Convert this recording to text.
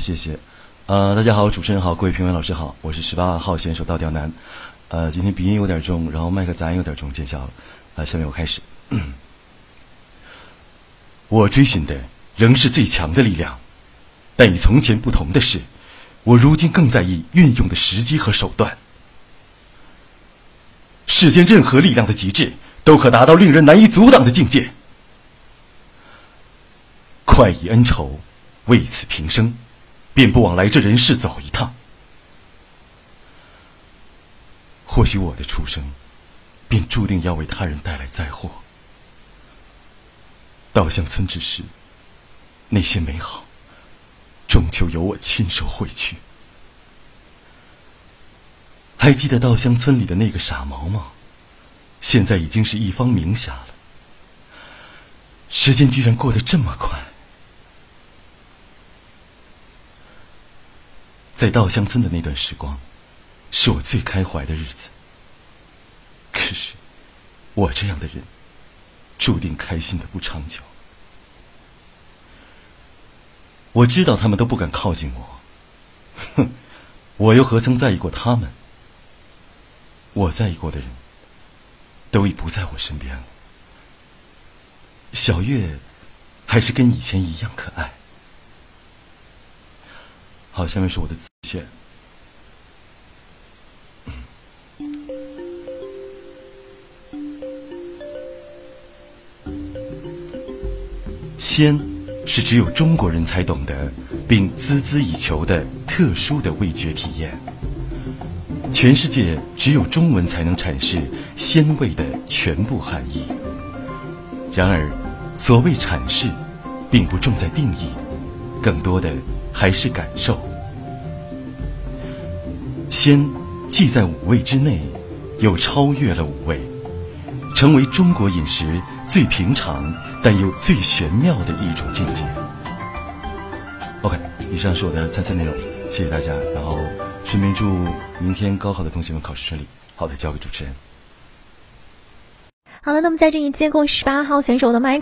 谢谢。呃，大家好，主持人好，各位评委老师好，我是十八号选手倒吊男。呃，今天鼻音有点重，然后麦克杂音有点重，见笑了。呃，下面我开始。我追寻的仍是最强的力量，但与从前不同的是，我如今更在意运用的时机和手段。世间任何力量的极致，都可达到令人难以阻挡的境界。快意恩仇，为此平生，便不枉来这人世走一趟。或许我的出生，便注定要为他人带来灾祸。稻香村之时，那些美好，终究由我亲手毁去。还记得稻香村里的那个傻毛毛，现在已经是一方名侠了。时间居然过得这么快，在稻香村的那段时光，是我最开怀的日子。可是，我这样的人，注定开心的不长久。我知道他们都不敢靠近我，哼，我又何曾在意过他们？我在意过的人，都已不在我身边了。小月，还是跟以前一样可爱。好，下面是我的荐。鲜是只有中国人才懂得，并孜孜以求的特殊的味觉体验。全世界只有中文才能阐释鲜味的全部含义。然而，所谓阐释，并不重在定义，更多的还是感受。鲜既在五味之内，又超越了五味，成为中国饮食最平常但又最玄妙的一种境界。OK，以上是我的参赛内容，谢谢大家。然后。顺便祝明天高考的同学们考试顺利。好的，交给主持人。好了，那么在这一届共十八号选手的麦克。